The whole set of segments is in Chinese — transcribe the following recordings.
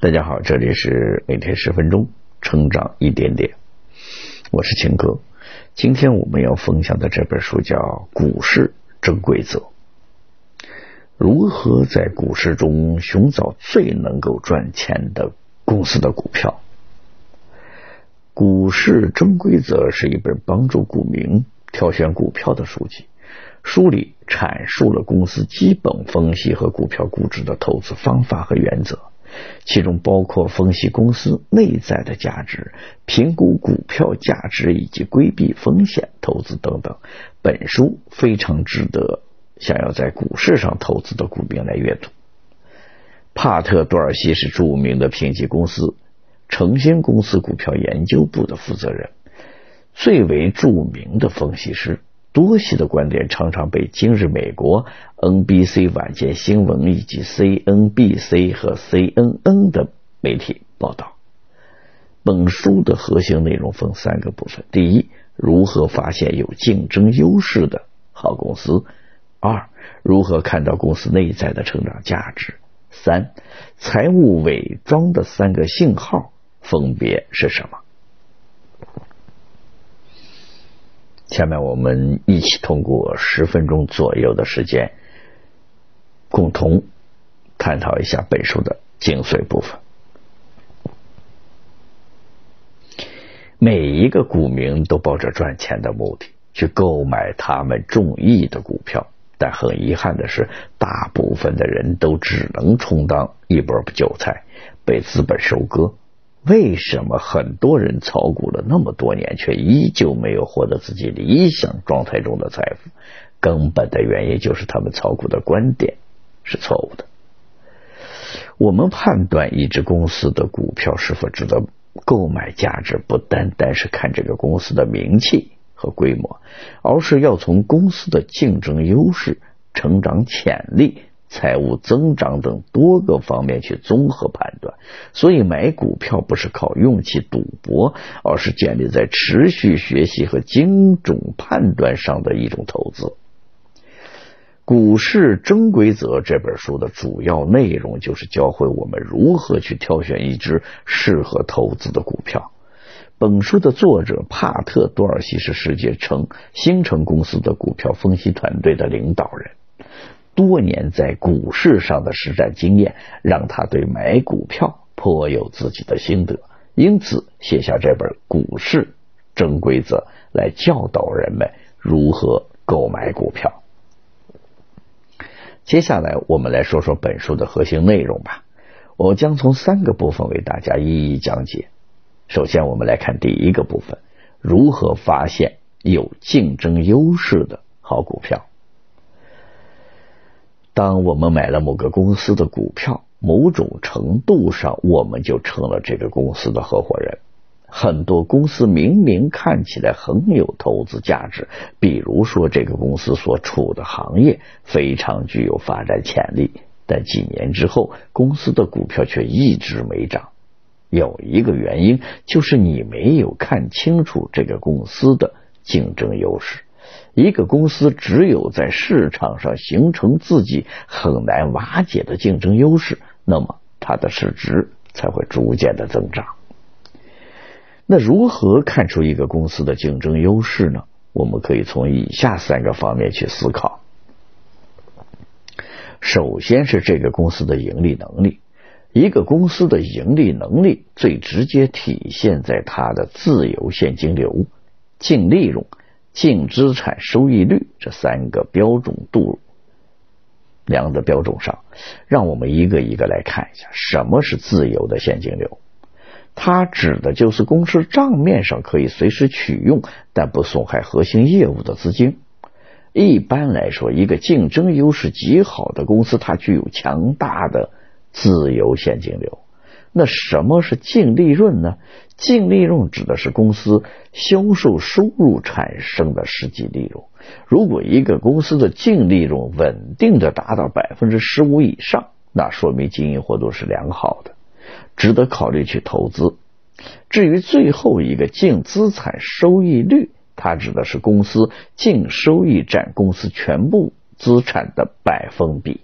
大家好，这里是每天十分钟成长一点点，我是秦哥。今天我们要分享的这本书叫《股市真规则》，如何在股市中寻找最能够赚钱的公司的股票。《股市真规则》是一本帮助股民挑选股票的书籍，书里阐述了公司基本分析和股票估值的投资方法和原则。其中包括分析公司内在的价值、评估股票价值以及规避风险投资等等。本书非常值得想要在股市上投资的股民来阅读。帕特·多尔西是著名的评级公司诚兴公司股票研究部的负责人，最为著名的分析师。多西的观点常常被今日美国、NBC 晚间新闻以及 CNBC 和 CNN 的媒体报道。本书的核心内容分三个部分：第一，如何发现有竞争优势的好公司；二，如何看到公司内在的成长价值；三，财务伪装的三个信号分别是什么？下面我们一起通过十分钟左右的时间，共同探讨一下本书的精髓部分。每一个股民都抱着赚钱的目的去购买他们中意的股票，但很遗憾的是，大部分的人都只能充当一波韭菜，被资本收割。为什么很多人炒股了那么多年，却依旧没有获得自己理想状态中的财富？根本的原因就是他们炒股的观点是错误的。我们判断一只公司的股票是否值得购买价值，不单单是看这个公司的名气和规模，而是要从公司的竞争优势、成长潜力。财务增长等多个方面去综合判断，所以买股票不是靠运气赌博，而是建立在持续学习和精准判断上的一种投资。《股市真规则》这本书的主要内容就是教会我们如何去挑选一只适合投资的股票。本书的作者帕特·多尔西是世界城新城公司的股票分析团队的领导人。多年在股市上的实战经验，让他对买股票颇有自己的心得，因此写下这本《股市真规则》来教导人们如何购买股票。接下来，我们来说说本书的核心内容吧。我将从三个部分为大家一一讲解。首先，我们来看第一个部分：如何发现有竞争优势的好股票。当我们买了某个公司的股票，某种程度上，我们就成了这个公司的合伙人。很多公司明明看起来很有投资价值，比如说这个公司所处的行业非常具有发展潜力，但几年之后，公司的股票却一直没涨。有一个原因就是你没有看清楚这个公司的竞争优势。一个公司只有在市场上形成自己很难瓦解的竞争优势，那么它的市值才会逐渐的增长。那如何看出一个公司的竞争优势呢？我们可以从以下三个方面去思考。首先是这个公司的盈利能力。一个公司的盈利能力最直接体现在它的自由现金流、净利润。净资产收益率这三个标准度量的标准上，让我们一个一个来看一下，什么是自由的现金流？它指的就是公司账面上可以随时取用，但不损害核心业务的资金。一般来说，一个竞争优势极好的公司，它具有强大的自由现金流。那什么是净利润呢？净利润指的是公司销售收入产生的实际利润。如果一个公司的净利润稳定的达到百分之十五以上，那说明经营活动是良好的，值得考虑去投资。至于最后一个净资产收益率，它指的是公司净收益占公司全部资产的百分比。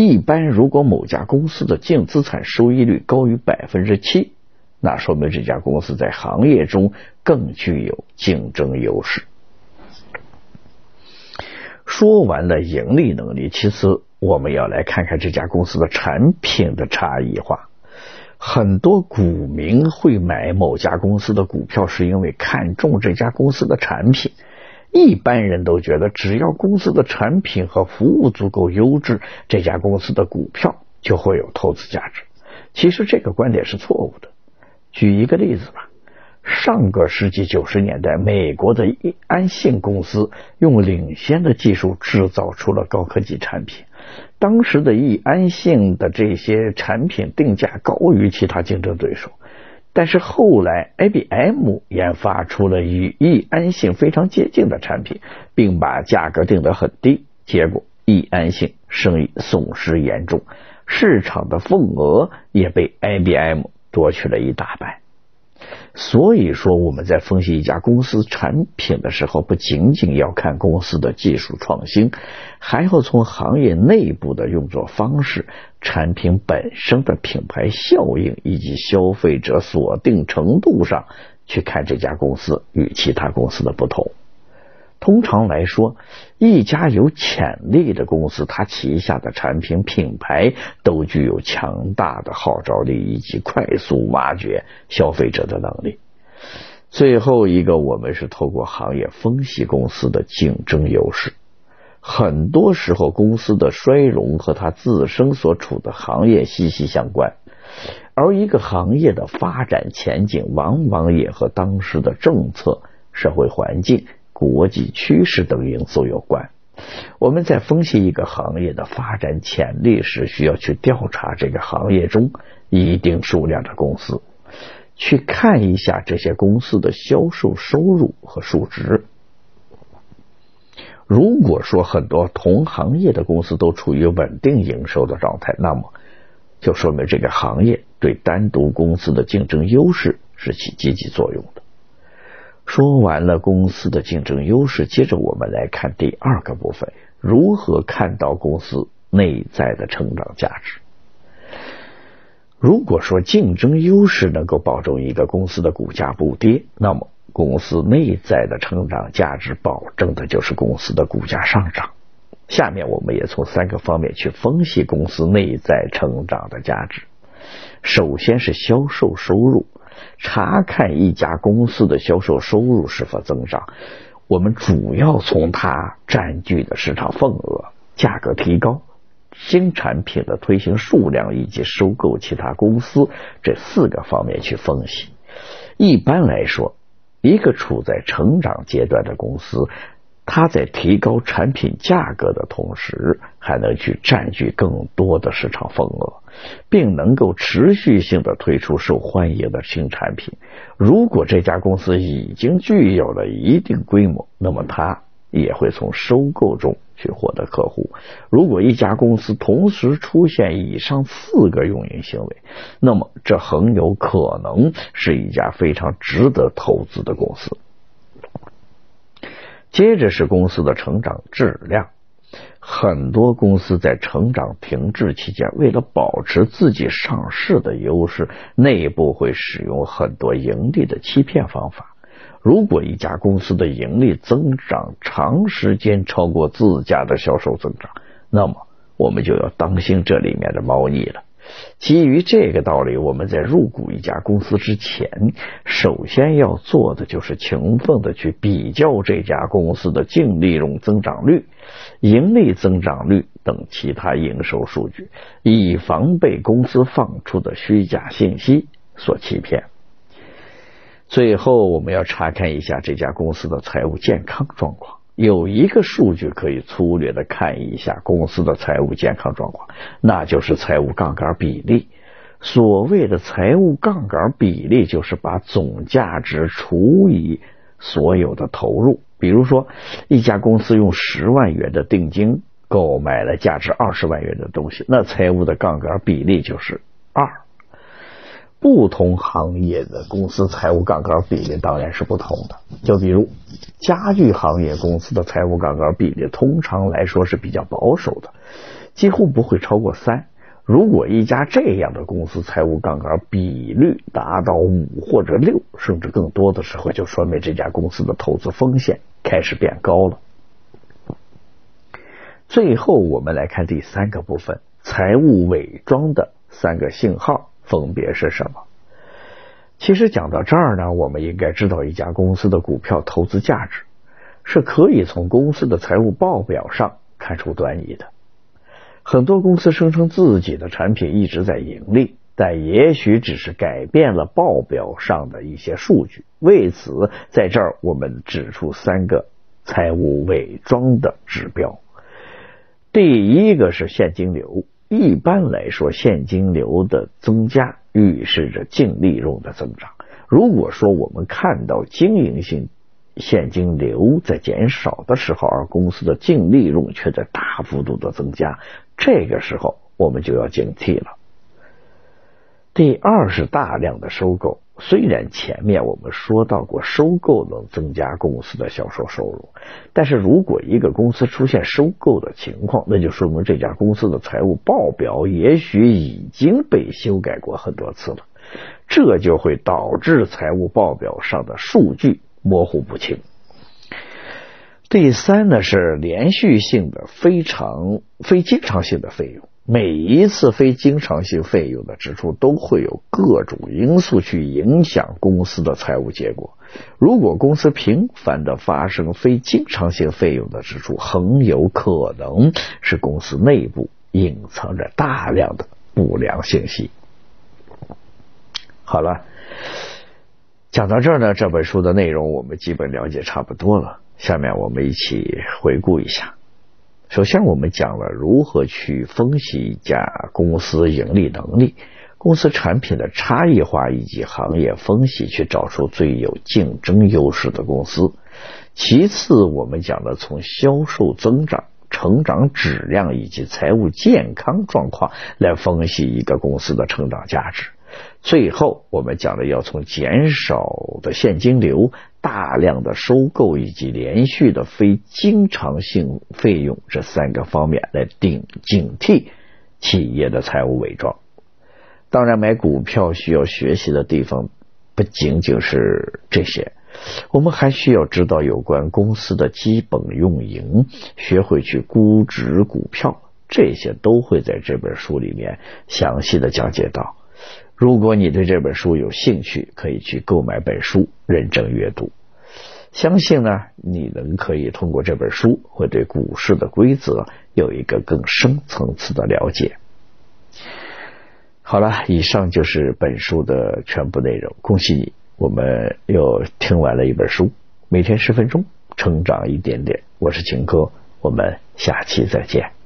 一般如果某家公司的净资产收益率高于百分之七，那说明这家公司在行业中更具有竞争优势。说完了盈利能力，其次我们要来看看这家公司的产品的差异化。很多股民会买某家公司的股票，是因为看中这家公司的产品。一般人都觉得，只要公司的产品和服务足够优质，这家公司的股票就会有投资价值。其实这个观点是错误的。举一个例子吧，上个世纪九十年代，美国的易安信公司用领先的技术制造出了高科技产品。当时的易安信的这些产品定价高于其他竞争对手。但是后来，IBM 研发出了与易安性非常接近的产品，并把价格定得很低，结果易安性生意损失严重，市场的份额也被 IBM 夺去了一大半。所以说，我们在分析一家公司产品的时候，不仅仅要看公司的技术创新，还要从行业内部的运作方式、产品本身的品牌效应以及消费者锁定程度上去看这家公司与其他公司的不同。通常来说，一家有潜力的公司，它旗下的产品品牌都具有强大的号召力以及快速挖掘消费者的能力。最后一个，我们是透过行业分析公司的竞争优势。很多时候，公司的衰荣和它自身所处的行业息息相关，而一个行业的发展前景，往往也和当时的政策、社会环境。国际趋势等因素有关。我们在分析一个行业的发展潜力时，需要去调查这个行业中一定数量的公司，去看一下这些公司的销售收入和数值。如果说很多同行业的公司都处于稳定营收的状态，那么就说明这个行业对单独公司的竞争优势是起积极作用的。说完了公司的竞争优势，接着我们来看第二个部分：如何看到公司内在的成长价值。如果说竞争优势能够保证一个公司的股价不跌，那么公司内在的成长价值保证的就是公司的股价上涨。下面我们也从三个方面去分析公司内在成长的价值。首先是销售收入。查看一家公司的销售收入是否增长，我们主要从它占据的市场份额、价格提高、新产品的推行数量以及收购其他公司这四个方面去分析。一般来说，一个处在成长阶段的公司。它在提高产品价格的同时，还能去占据更多的市场份额，并能够持续性的推出受欢迎的新产品。如果这家公司已经具有了一定规模，那么它也会从收购中去获得客户。如果一家公司同时出现以上四个运营行为，那么这很有可能是一家非常值得投资的公司。接着是公司的成长质量，很多公司在成长停滞期间，为了保持自己上市的优势，内部会使用很多盈利的欺骗方法。如果一家公司的盈利增长长时间超过自家的销售增长，那么我们就要当心这里面的猫腻了。基于这个道理，我们在入股一家公司之前，首先要做的就是勤奋的去比较这家公司的净利润增长率、盈利增长率等其他营收数据，以防被公司放出的虚假信息所欺骗。最后，我们要查看一下这家公司的财务健康状况。有一个数据可以粗略的看一下公司的财务健康状况，那就是财务杠杆比例。所谓的财务杠杆比例，就是把总价值除以所有的投入。比如说，一家公司用十万元的定金购买了价值二十万元的东西，那财务的杠杆比例就是二。不同行业的公司财务杠杆比例当然是不同的。就比如家具行业公司的财务杠杆比例，通常来说是比较保守的，几乎不会超过三。如果一家这样的公司财务杠杆比率达到五或者六，甚至更多的时候，就说明这家公司的投资风险开始变高了。最后，我们来看第三个部分：财务伪装的三个信号分别是什么？其实讲到这儿呢，我们应该知道，一家公司的股票投资价值是可以从公司的财务报表上看出端倪的。很多公司声称自己的产品一直在盈利，但也许只是改变了报表上的一些数据。为此，在这儿我们指出三个财务伪装的指标。第一个是现金流。一般来说，现金流的增加预示着净利润的增长。如果说我们看到经营性现金流在减少的时候，而公司的净利润却在大幅度的增加，这个时候我们就要警惕了。第二是大量的收购，虽然前面我们说到过收购能增加公司的销售收入，但是如果一个公司出现收购的情况，那就说明这家公司的财务报表也许已经被修改过很多次了，这就会导致财务报表上的数据。模糊不清。第三呢是连续性的、非常非经常性的费用。每一次非经常性费用的支出都会有各种因素去影响公司的财务结果。如果公司频繁的发生非经常性费用的支出，很有可能是公司内部隐藏着大量的不良信息。好了。讲到这儿呢，这本书的内容我们基本了解差不多了。下面我们一起回顾一下。首先，我们讲了如何去分析一家公司盈利能力、公司产品的差异化以及行业分析，去找出最有竞争优势的公司。其次，我们讲了从销售增长、成长质量以及财务健康状况来分析一个公司的成长价值。最后，我们讲的要从减少的现金流、大量的收购以及连续的非经常性费用这三个方面来顶警惕企业的财务伪装。当然，买股票需要学习的地方不仅仅是这些，我们还需要知道有关公司的基本运营，学会去估值股票，这些都会在这本书里面详细的讲解到。如果你对这本书有兴趣，可以去购买本书，认真阅读。相信呢，你能可以通过这本书，会对股市的规则有一个更深层次的了解。好了，以上就是本书的全部内容。恭喜你，我们又听完了一本书。每天十分钟，成长一点点。我是秦哥，我们下期再见。